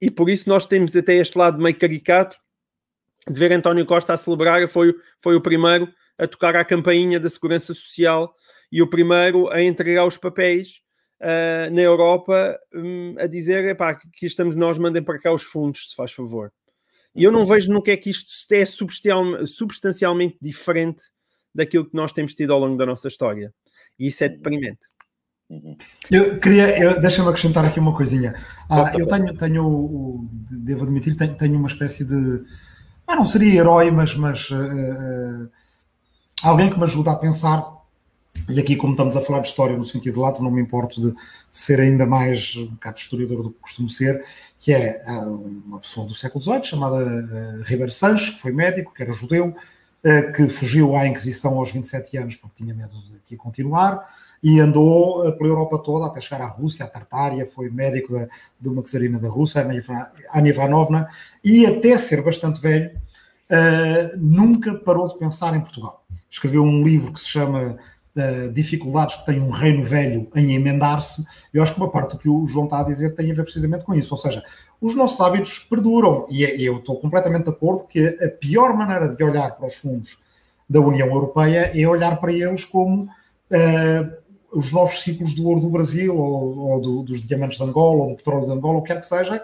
e por isso nós temos até este lado meio caricato de ver António Costa a celebrar, foi, foi o primeiro a tocar a campainha da Segurança Social e o primeiro a entregar os papéis uh, na Europa um, a dizer, epá, que estamos nós, mandem para cá os fundos, se faz favor. E eu não vejo no que é que isto é substancialmente diferente daquilo que nós temos tido ao longo da nossa história. E isso é deprimente. Eu queria, deixa-me acrescentar aqui uma coisinha. Ah, eu tenho, tenho, devo admitir, tenho, tenho uma espécie de, ah, não seria herói, mas, mas uh, alguém que me ajuda a pensar. E aqui, como estamos a falar de história no sentido lato, não me importo de, de, ser ainda mais um bocado historiador do que costumo ser, que é uma pessoa do século XVIII chamada uh, Ribeiro Sanches, que foi médico, que era judeu, que fugiu à Inquisição aos 27 anos porque tinha medo de aqui continuar e andou eh, pela Europa toda até chegar à Rússia, à Tartária, foi médico da, de uma czarina da Rússia, Anna Ivanovna, e até ser bastante velho, uh, nunca parou de pensar em Portugal. Escreveu um livro que se chama Dificuldades que tem um reino velho em emendar-se. Eu acho que uma parte do que o João está a dizer tem a ver precisamente com isso, ou seja, os nossos hábitos perduram, e é, eu estou completamente de acordo que a pior maneira de olhar para os fundos da União Europeia é olhar para eles como uh, os novos ciclos do ouro do Brasil, ou, ou do, dos diamantes de Angola, ou do petróleo de Angola, o que quer que seja,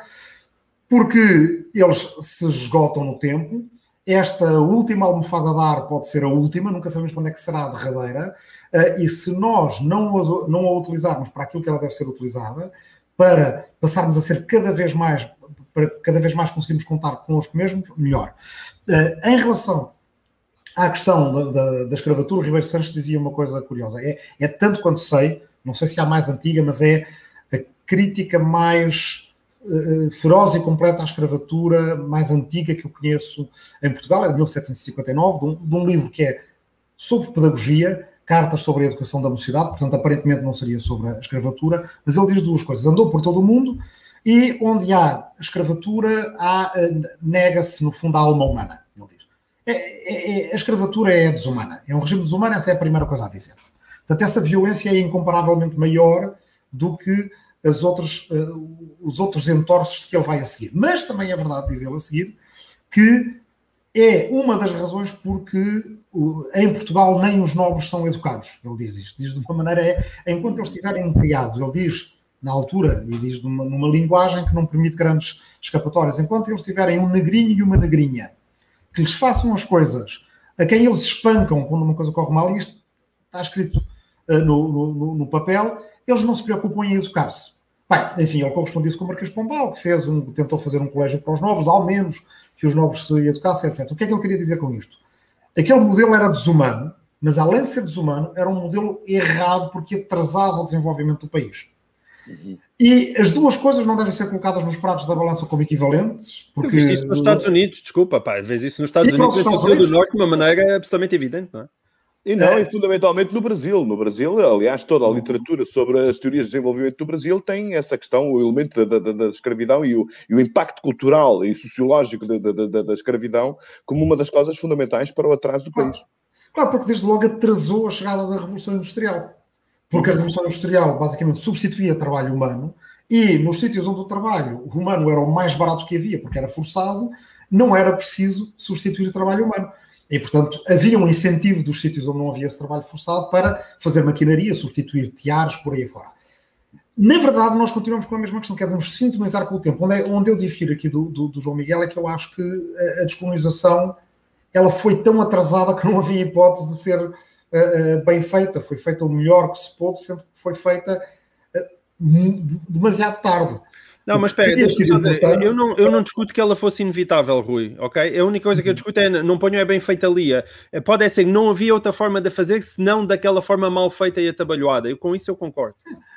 porque eles se esgotam no tempo. Esta última almofada de ar pode ser a última, nunca sabemos quando é que será a derradeira, uh, e se nós não a, não a utilizarmos para aquilo que ela deve ser utilizada, para passarmos a ser cada vez mais, para cada vez mais conseguirmos contar connosco mesmos, melhor. Uh, em relação à questão da, da, da escravatura, o Ribeiro Santos dizia uma coisa curiosa. É, é tanto quanto sei, não sei se há mais antiga, mas é a crítica mais uh, feroz e completa à escravatura mais antiga que eu conheço em Portugal, é de 1759, de um, de um livro que é sobre pedagogia, cartas sobre a educação da mocidade, portanto, aparentemente não seria sobre a escravatura, mas ele diz duas coisas. Andou por todo o mundo e onde há escravatura, há, eh, nega-se, no fundo, a alma humana, ele diz. É, é, é, a escravatura é desumana, é um regime desumano, essa é a primeira coisa a dizer. Portanto, essa violência é incomparavelmente maior do que as outras, uh, os outros entorces que ele vai a seguir. Mas também é verdade, diz ele a seguir, que é uma das razões porque em Portugal nem os nobres são educados. Ele diz isto. Diz de uma maneira, é, enquanto eles estiverem um criado, ele diz na altura, e diz numa, numa linguagem que não permite grandes escapatórias, enquanto eles tiverem um negrinho e uma negrinha que lhes façam as coisas a quem eles espancam quando uma coisa corre mal, e isto está escrito uh, no, no, no, papel, eles não se preocupam em educar-se. Bem, enfim, ele correspondia-se com o Marquês Pombal, que fez um, tentou fazer um colégio para os novos, ao menos que os nobres se educassem, etc. O que é que ele queria dizer com isto? Aquele modelo era desumano, mas além de ser desumano, era um modelo errado porque atrasava o desenvolvimento do país. Uhum. E as duas coisas não devem ser colocadas nos pratos da balança como equivalentes. Porque... Eu isso nos Estados Unidos, desculpa, pá, vês isso nos Estados e Unidos, Estados Unidos do Norte de uma maneira absolutamente evidente, não é? E não, é. e fundamentalmente no Brasil. No Brasil, aliás, toda a literatura sobre as teorias de desenvolvimento do Brasil tem essa questão, o elemento da, da, da escravidão e o, e o, impacto cultural e sociológico da, da, da, escravidão como uma das causas fundamentais para o atraso do país. Claro, porque desde logo atrasou a chegada da Revolução Industrial. Porque a Revolução Industrial basicamente substituía trabalho humano e nos sítios onde o trabalho humano era o mais barato que havia, porque era forçado, não era preciso substituir trabalho humano. E, portanto, havia um incentivo dos sítios onde não havia esse trabalho forçado para fazer maquinaria, substituir tiares, por aí fora. Na verdade, nós continuamos com a mesma questão, que é de nos sintonizar com o tempo. Onde, é, onde eu difiro aqui do, do, do, João Miguel é que eu acho que a, a descolonização ela foi tão atrasada que não havia hipótese de ser uh, bem feita, foi feita o melhor que se pôde, sendo que foi feita uh, demasiado tarde. Não, mas espera, eu não, eu não discuto que ela fosse inevitável, Rui, ok? A única coisa que eu discuto é, não ponho é bem feita ali. Pode ser que não havia outra forma de fazer, senão daquela forma mal feita e atabalhoada. Eu, com isso eu concordo.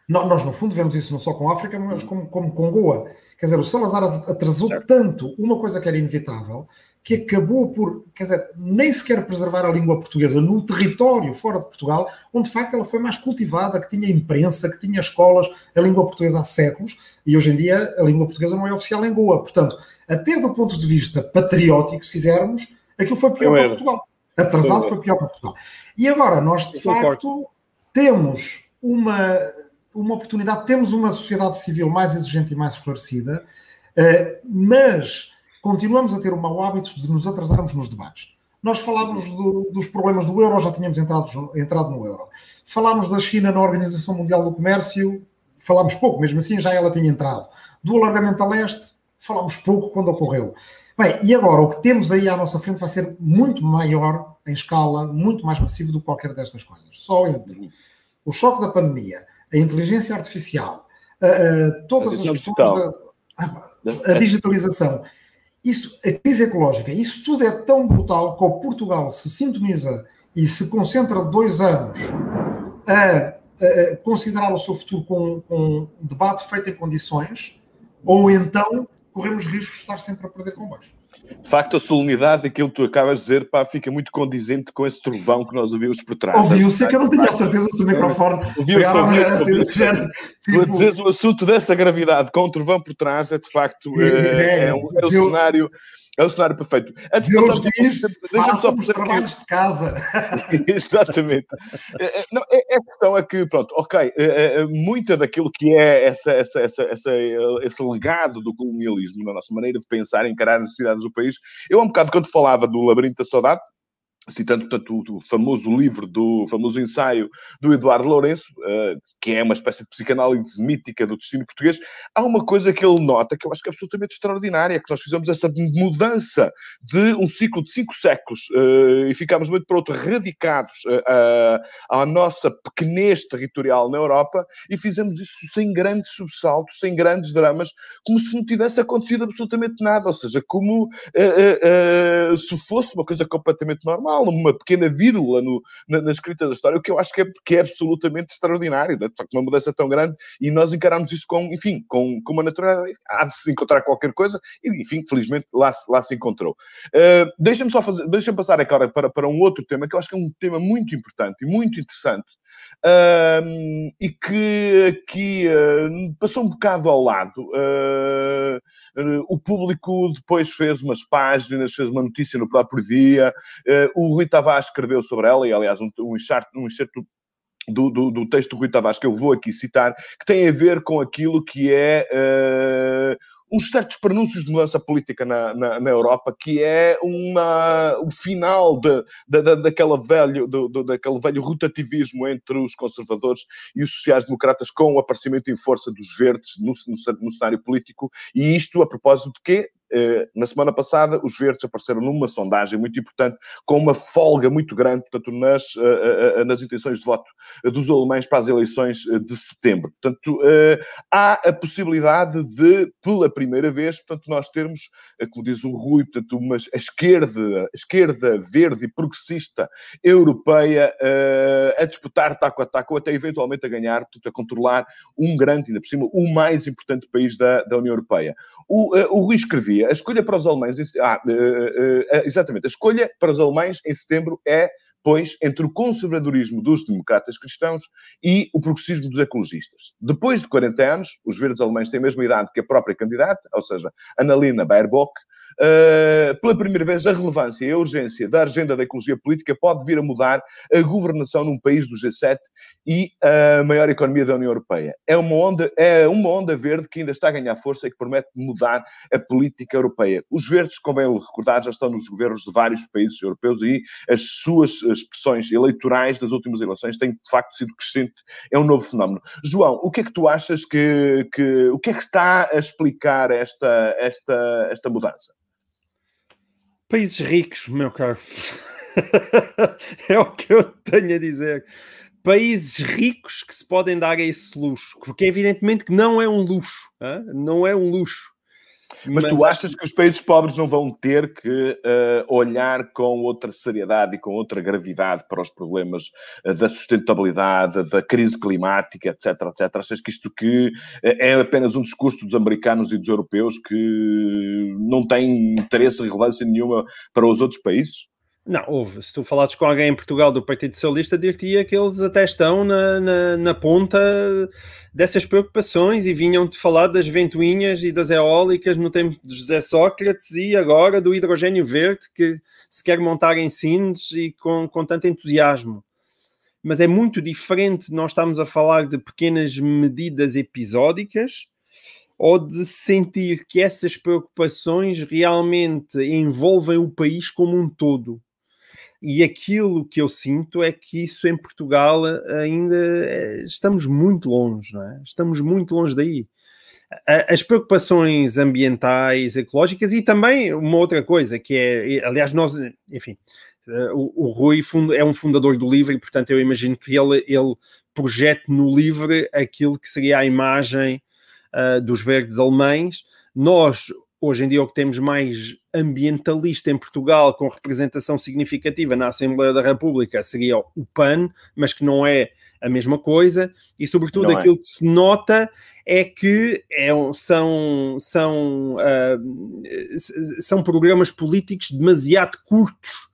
Não, nós, no fundo, vemos isso não só com a África, mas como, como com Goa. Quer dizer, o Salazar atrasou certo. tanto uma coisa que era inevitável que acabou por, quer dizer, nem sequer preservar a língua portuguesa no território fora de Portugal, onde de facto ela foi mais cultivada, que tinha imprensa, que tinha escolas, a língua portuguesa há séculos, e hoje em dia a língua portuguesa não é oficial em Goa. Portanto, até do ponto de vista patriótico, se quisermos, aquilo foi pior para Portugal. Atrasado foi pior para Portugal. E agora nós, de facto, temos uma, uma oportunidade, temos uma sociedade civil mais exigente e mais esclarecida, uh, mas continuamos a ter o mau hábito de nos atrasarmos nos debates. Nós falámos do, dos problemas do euro, já tínhamos entrado, entrado no euro. Falámos da China na Organização Mundial do Comércio, falámos pouco, mesmo assim já ela tinha entrado. Do alargamento a leste, falámos pouco quando ocorreu. Bem, e agora o que temos aí à nossa frente vai ser muito maior em escala, muito mais massivo do que qualquer destas coisas. Só entre o choque da pandemia, a inteligência artificial, todas as questões da a digitalização isso, a crise ecológica, isso tudo é tão brutal que o Portugal se sintoniza e se concentra dois anos a, a considerar o seu futuro com, com um debate feito em condições, ou então corremos riscos de estar sempre a perder comboios. De facto, a solenidade daquilo que tu acabas de dizer pá, fica muito condizente com esse trovão que nós ouvimos por trás. Ouviu-se, é que eu não tinha a certeza se o microfone. Ouviu-se, ouviu-se. Tu a dizeres o assunto dessa gravidade com o trovão por trás é de facto é, é, um, é um cenário é o cenário perfeito. Antes de passar diz, deixa-me só fazer trabalhos de casa. Exatamente. É, é, não, é, a questão é que, pronto, ok, é, muita daquilo que é essa, essa, essa, essa, esse legado do colonialismo na nossa maneira de pensar, encarar as necessidades do país, eu há um bocado quando falava do labirinto da saudade, citando portanto, o, famoso livro do famoso ensaio do Eduardo Lourenço, uh, que é uma espécie de psicanálise mítica do destino português, há uma coisa que ele nota que eu acho que é absolutamente extraordinária, que nós fizemos essa mudança de um ciclo de cinco séculos uh, e ficámos muito para outro radicados uh, à nossa pequenez territorial na Europa e fizemos isso sem grandes subsaltos, sem grandes dramas, como se não tivesse acontecido absolutamente nada, ou seja, como se fosse uma coisa completamente normal uma pequena vírgula no, na, na, escrita da história, o que eu acho que é, que é absolutamente extraordinário, de facto, uma mudança tão grande, e nós encaramos isso com, enfim, com, com uma naturalidade. Há de se encontrar qualquer coisa, e, enfim, felizmente lá, lá se encontrou. Uh, deixa-me só fazer, deixa-me passar agora para, para um outro tema, que eu acho que é um tema muito importante e muito interessante, uh, e que aqui uh, passou um bocado ao lado. Uh, o público depois fez umas páginas, fez uma notícia no próprio dia. O Rui Tavares escreveu sobre ela, e aliás, um, um enxerto, um do, do, do, texto do Rui Tavares que eu vou aqui citar, que tem a ver com aquilo que é uh, uns certos pronúncios de mudança política na, na, na Europa, que é uma, o final de, de, de daquela velho, do, daquele velho rotativismo entre os conservadores e os sociais-democratas com o aparecimento em força dos verdes no, no, no cenário político, e isto a propósito de quê? Eh, na semana passada, os verdes apareceram numa sondagem muito importante, com uma folga muito grande, portanto, nas, eh, eh, nas intenções de voto dos alemães para as eleições de setembro. Portanto, há a possibilidade de, pela primeira vez, portanto, nós termos, como diz o Rui, portanto, uma a esquerda, a esquerda verde e progressista europeia a disputar taco a taco, ou até eventualmente a ganhar, portanto, a controlar um grande, ainda por cima, o mais importante país da, da União Europeia. O, o Rui escrevia a escolha para os alemães, ah, uh, uh, exatamente, a escolha para os alemães em setembro é, pois, entre o conservadorismo dos democratas cristãos e o progressismo dos ecologistas. Depois de 40 anos, os verdes alemães têm a mesma idade que a própria candidata, ou seja, Annalena Baerbock, Uh, pela primeira vez, a relevância e a urgência da agenda da ecologia política pode vir a mudar a governação num país do G7 e a maior economia da União Europeia. É uma onda, é uma onda verde que ainda está a ganhar força e que promete mudar a política europeia. Os verdes, como é recordar, já estão nos governos de vários países europeus e as suas expressões eleitorais das últimas eleições têm, de facto, sido crescente. É um novo fenómeno. João, o que é que tu achas que, que o que é que está a explicar esta, esta, esta mudança? Países ricos, meu caro. é o que eu tenho a dizer. Países ricos que se podem dar a esse luxo, porque evidentemente que não é um luxo, hein? não é um luxo. Mas, Mas tu achas que os países pobres não vão ter que uh, olhar com outra seriedade e com outra gravidade para os problemas uh, da sustentabilidade, da crise climática, etc, etc? Achas que isto que uh, é apenas um discurso dos americanos e dos europeus que não tem interesse e relevância nenhuma para os outros países? Não, houve. Se tu falasses com alguém em Portugal do Partido Socialista, dir-te-ia que eles até estão na, na, na, ponta dessas preocupações e vinham-te falar das ventoinhas e das eólicas no tempo de José Sócrates e agora do hidrogênio verde que se quer montar em Sines e com, com tanto entusiasmo. Mas é muito diferente nós estamos a falar de pequenas medidas episódicas ou de sentir que essas preocupações realmente envolvem o país como um todo e aquilo que eu sinto é que isso em Portugal ainda é, estamos muito longe, não é? Estamos muito longe daí. As preocupações ambientais, ecológicas e também uma outra coisa que é, aliás, nós, enfim, o, o Rui é um fundador do Livre, portanto eu imagino que ele, ele projete no Livre aquilo que seria a imagem uh, dos verdes alemães. Nós, hoje em dia, o que temos mais ambientalista em Portugal com representação significativa na Assembleia da República seria o PAN, mas que não é a mesma coisa, e sobretudo não é. aquilo é. que se nota é que é, são, são, uh, são programas políticos demasiado curtos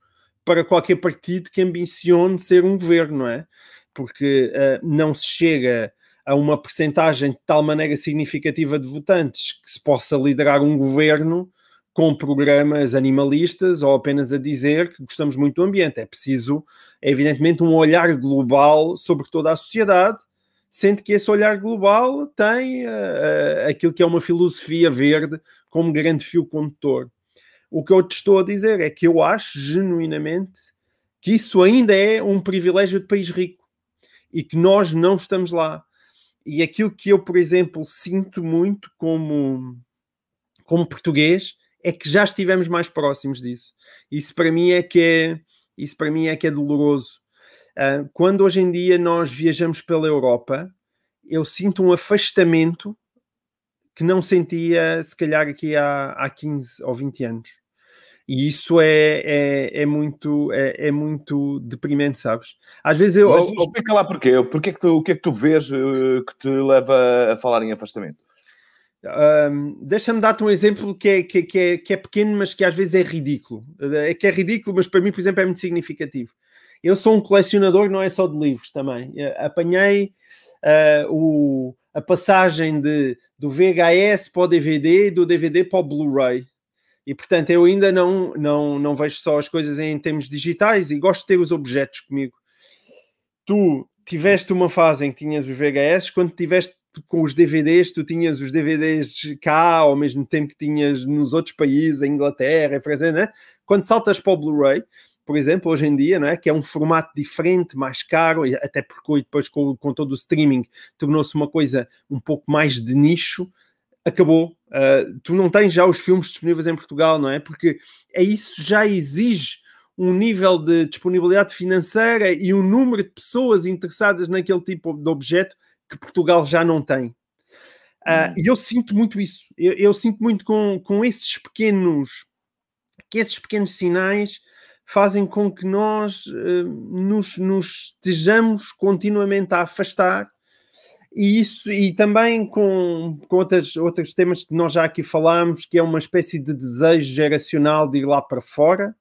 para qualquer partido que ambicione ser um governo, não é? Porque uh, não se chega a uma percentagem de tal maneira significativa de votantes que se possa liderar um governo com programas animalistas ou apenas a dizer que gostamos muito do ambiente. É preciso, evidentemente, um olhar global sobre toda a sociedade, sendo que esse olhar global tem uh, aquilo que é uma filosofia verde como grande fio condutor. O que eu te estou a dizer é que eu acho genuinamente que isso ainda é um privilégio de país rico e que nós não estamos lá. E aquilo que eu, por exemplo, sinto muito como, como português é que já estivemos mais próximos disso. Isso para mim é que é, isso para mim é que é doloroso. Uh, quando hoje em dia nós viajamos pela Europa, eu sinto um afastamento que não sentia se calhar aqui há, há 15 ou 20 anos. E isso é, é, é muito, é, é, muito deprimente, sabes? Às vezes eu. Mas explica lá porquê. porquê que tu, o que é que tu vês uh, que te leva a falar em afastamento? Um, Deixa-me dar-te um exemplo que é, que, que, é, que é pequeno, mas que às vezes é ridículo. É que é ridículo, mas para mim, por exemplo, é muito significativo. Eu sou um colecionador, não é só de livros também. Eu apanhei uh, o, a passagem de, do VHS para o DVD e do DVD para o Blu-ray. E portanto, eu ainda não, não, não vejo só as coisas em termos digitais e gosto de ter os objetos comigo. Tu tiveste uma fase em que tinhas os VHS, quando tiveste com os DVDs, tu tinhas os DVDs cá ao mesmo tempo que tinhas nos outros países, a Inglaterra, por exemplo, né? quando saltas para o Blu-ray, por exemplo, hoje em dia, né, que é um formato diferente, mais caro, até porque depois com, com todo o streaming tornou-se uma coisa um pouco mais de nicho, acabou. Uh, tu não tens já os filmes disponíveis em Portugal, não é? Porque é isso já exige um nível de disponibilidade financeira e um número de pessoas interessadas naquele tipo de objeto que Portugal já não tem. Uh, E eu sinto muito isso. Eu, eu, sinto muito com, com esses pequenos que esses pequenos sinais fazem com que nós uh, nos, nos estejamos continuamente a afastar e isso e também com, com outras, outros temas que nós já aqui falámos, que é uma espécie de desejo geracional de ir lá para fora,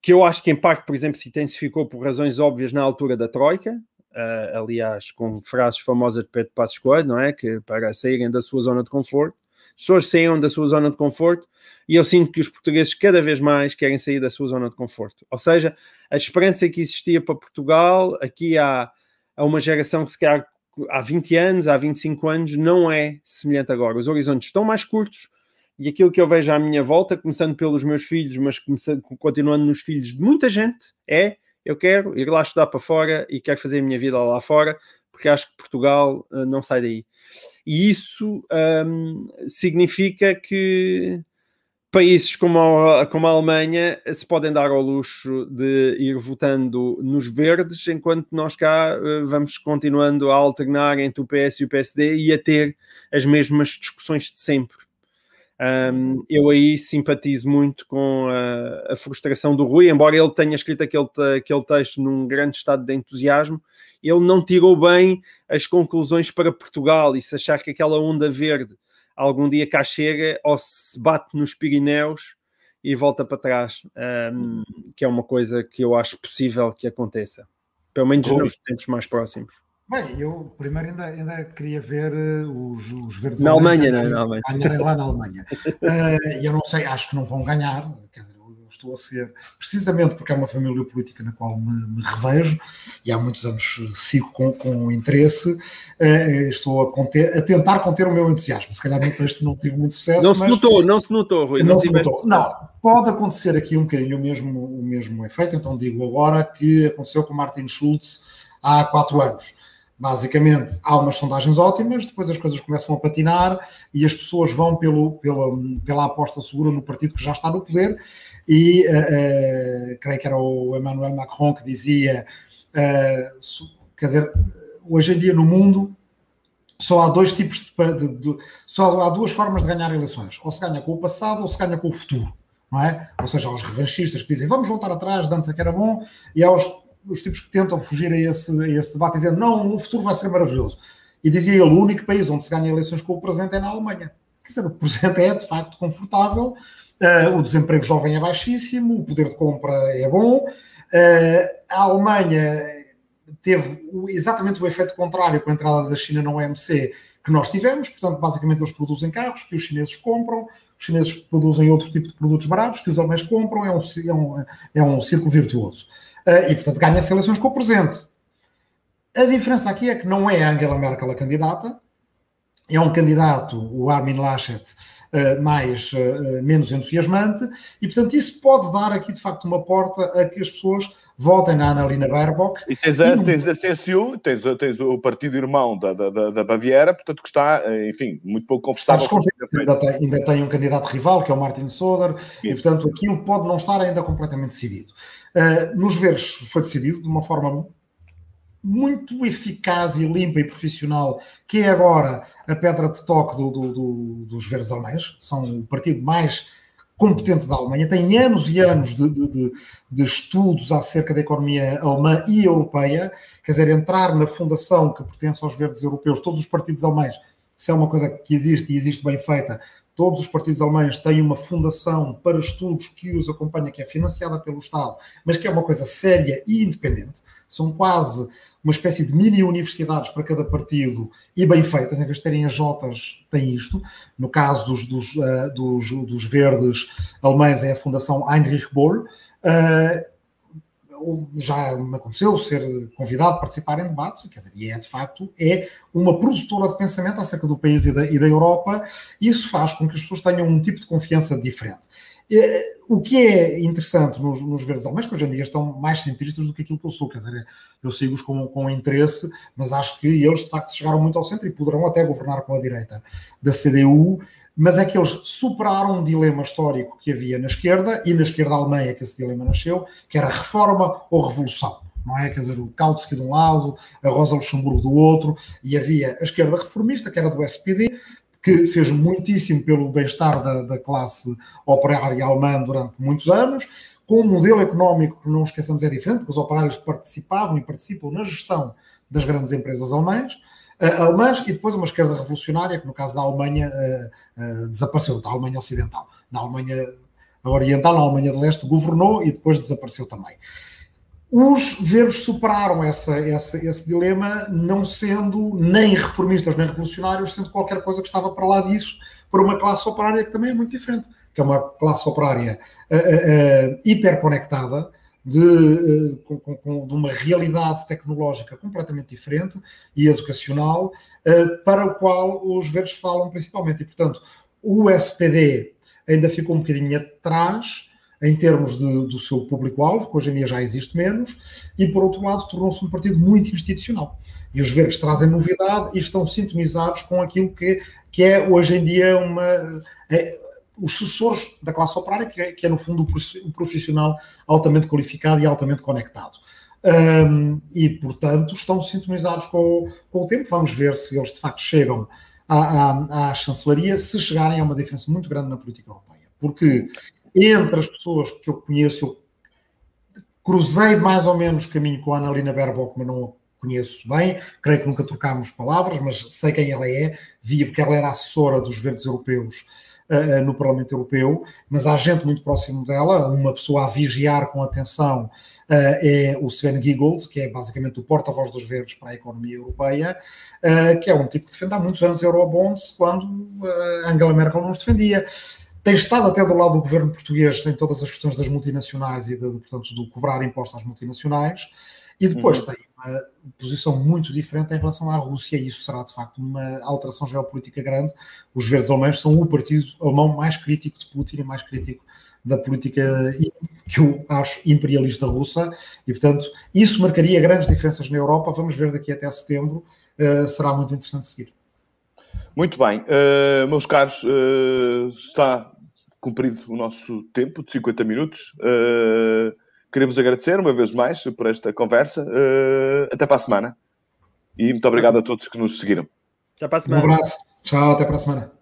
que eu acho que em parte, por exemplo, se intensificou por razões óbvias na altura da Troika, uh, aliás, com frases famosas de Pedro Passos Coelho, não é? Que para saírem da sua zona de conforto as pessoas saiam da sua zona de conforto e eu sinto que os portugueses cada vez mais querem sair da sua zona de conforto. Ou seja, a esperança que existia para Portugal, aqui há, há uma geração que se calhar há 20 anos, há 25 anos, não é semelhante agora. Os horizontes estão mais curtos e aquilo que eu vejo à minha volta, começando pelos meus filhos, mas continuando nos filhos de muita gente, é eu quero ir lá estudar para fora e quero fazer a minha vida lá fora, porque acho que Portugal uh, não sai daí. E isso um, significa que países como a, como a Alemanha se podem dar ao luxo de ir votando nos verdes, enquanto nós cá uh, vamos continuando a alternar entre o PS e o PSD e a ter as mesmas discussões de sempre. Um, eu aí simpatizo muito com a, a, frustração do Rui, embora ele tenha escrito aquele, aquele texto num grande estado de entusiasmo, ele não tirou bem as conclusões para Portugal e se achar que aquela onda verde algum dia cá chega ou se bate nos Pirineus e volta para trás, um, que é uma coisa que eu acho possível que aconteça, pelo menos nos tempos mais próximos. Bem, eu primeiro ainda, ainda queria ver uh, os, os verdes na Alemanha, ganharem, na Alemanha. ganharem lá na Alemanha. uh, eu não sei, acho que não vão ganhar, quer dizer, eu estou a ser, precisamente porque é uma família política na qual me, me revejo e há muitos anos sigo com, com interesse, uh, estou a, conter, a, tentar conter o meu entusiasmo. Se calhar no texto não tive muito sucesso. Não se notou, não se notou, Rui. Não, não se notou. Não, pode acontecer aqui um bocadinho o mesmo, o mesmo efeito, então digo agora que aconteceu com Martin Schulz há quatro anos Basicamente, há umas sondagens ótimas, depois as coisas começam a patinar e as pessoas vão pelo, pela, pela aposta segura no partido que já está no poder. E uh, creio que era o Emmanuel Macron que dizia: uh, quer dizer, hoje em dia no mundo só há dois tipos de, de, de, só há duas formas de ganhar eleições: ou se ganha com o passado ou se ganha com o futuro. Não é? Ou seja, aos revanchistas que dizem vamos voltar atrás, antes é que era bom, e aos os tipos que tentam fugir a esse, a esse debate dizendo não, o futuro vai ser maravilhoso. E dizia ele, o único país onde se ganha eleições com o presente é na Alemanha. Quer dizer, o presente é de facto confortável, uh, o desemprego jovem é baixíssimo, o poder de compra é bom. Uh, a Alemanha teve exatamente o efeito contrário com a entrada da China no OMC que nós tivemos, portanto, basicamente eles produzem carros que os chineses compram, os chineses produzem outro tipo de produtos baratos que os alemães compram, é um, é um, é um círculo virtuoso. Uh, e, portanto, ganha-se eleições com o presente. A diferença aqui é que não é Angela Merkel a candidata, é um candidato, o Armin Laschet, mais, uh, menos entusiasmante, e, portanto, isso pode dar aqui, de facto, uma porta a que as pessoas votem na Annalena Baerbock. E tens a, tens a CSU, tens, tens o partido irmão da, da, da Baviera, portanto que está, enfim, muito pouco confortável. Ainda tem, ainda tem um candidato rival, que é o Martin Soder, Isso. e portanto aquilo pode não estar ainda completamente decidido. Uh, nos verdes foi decidido de uma forma muito eficaz e limpa e profissional, que é agora a pedra de toque do, do, do, dos verdes alemães, são o partido mais competente da Alemanha, tem anos e anos de, de, de, estudos acerca da economia alemã e europeia, quer dizer, entrar na fundação que pertence aos verdes europeus, todos os partidos alemães, isso é uma coisa que existe e existe bem feita, todos os partidos alemães têm uma fundação para estudos que os acompanha, que é financiada pelo Estado, mas que é uma coisa séria e independente, são quase uma espécie de mini universidades para cada partido e bem feitas, em vez de terem as Jotas, tem isto. No caso dos, dos, uh, dos, dos, verdes alemães é a Fundação Heinrich Boll. Uh, já me aconteceu ser convidado a participar em debates, quer dizer, e é de facto é uma produtora de pensamento acerca do país e da, e da Europa, e isso faz com que as pessoas tenham um tipo de confiança diferente. O que é interessante nos, nos verdes alemães, que hoje em dia estão mais centristas do que aquilo que eu sou, quer dizer, eu sigo-os com, com interesse, mas acho que eles de facto chegaram muito ao centro e poderão até governar com a direita da CDU, mas é que eles superaram um dilema histórico que havia na esquerda, e na esquerda alemã é que esse dilema nasceu, que era reforma ou revolução não é? Quer dizer, o Kautsky de um lado, a Rosa Luxemburgo do outro, e havia a esquerda reformista, que era do SPD, que fez muitíssimo pelo bem-estar da, da, classe operária alemã durante muitos anos, com um modelo económico que não esqueçamos é diferente, porque os operários participavam e participam na gestão das grandes empresas alemãs, alemãs e depois uma esquerda revolucionária, que no caso da Alemanha uh, uh, desapareceu, da Alemanha Ocidental. Na Alemanha Oriental, na Alemanha de Leste, governou e depois desapareceu também. Os verdes superaram essa, essa, esse dilema, não sendo nem reformistas nem revolucionários, sendo qualquer coisa que estava para lá disso, para uma classe operária que também é muito diferente, que é uma classe operária uh, uh, hiperconectada, de, uh, com, com, de, uma realidade tecnológica completamente diferente e educacional, para o qual os verdes falam principalmente. E, portanto, o SPD ainda ficou um bocadinho atrás em termos de, do seu público-alvo, que hoje em dia já existe menos, e por outro lado tornou-se um partido muito institucional. E os verdes trazem novidade e estão sintonizados com aquilo que, que é hoje em dia uma. É, os sucessores da classe operária, que é, que é no fundo o profissional altamente qualificado e altamente conectado. Um, e, portanto, estão sintonizados com, com, o tempo. Vamos ver se eles de facto chegam à, à, à chancelaria, se chegarem a uma diferença muito grande na política europeia. Porque entre as pessoas que eu conheço, eu cruzei mais ou menos caminho com a Annalena Baerbock, mas não a conheço bem, creio que nunca trocámos palavras, mas sei quem ela é, via porque ela era assessora dos verdes europeus no Parlamento Europeu, mas há gente muito próximo dela, uma pessoa a vigiar com atenção uh, é o Sven Giegold, que é basicamente o porta-voz dos verdes para a economia europeia, uh, que é um tipo que defende há muitos anos Eurobonds, quando Angela Merkel não os defendia. Tem estado até do lado do governo português em todas as questões das multinacionais e, de, portanto, do cobrar impostos às multinacionais, e depois uhum. tem uma posição muito diferente em relação à Rússia, e isso será de facto uma alteração geopolítica grande. Os verdes alemães são o partido alemão mais crítico de Putin e mais crítico da política que eu acho imperialista russa, e portanto isso marcaria grandes diferenças na Europa. Vamos ver daqui até setembro, uh, será muito interessante seguir. Muito bem, uh, meus caros, uh, está cumprido o nosso tempo de 50 minutos. Uh, queremos agradecer uma vez mais por esta conversa. até para a semana. E muito obrigado a todos que nos seguiram. Até para a semana. Um abraço. Tchau, até para a semana.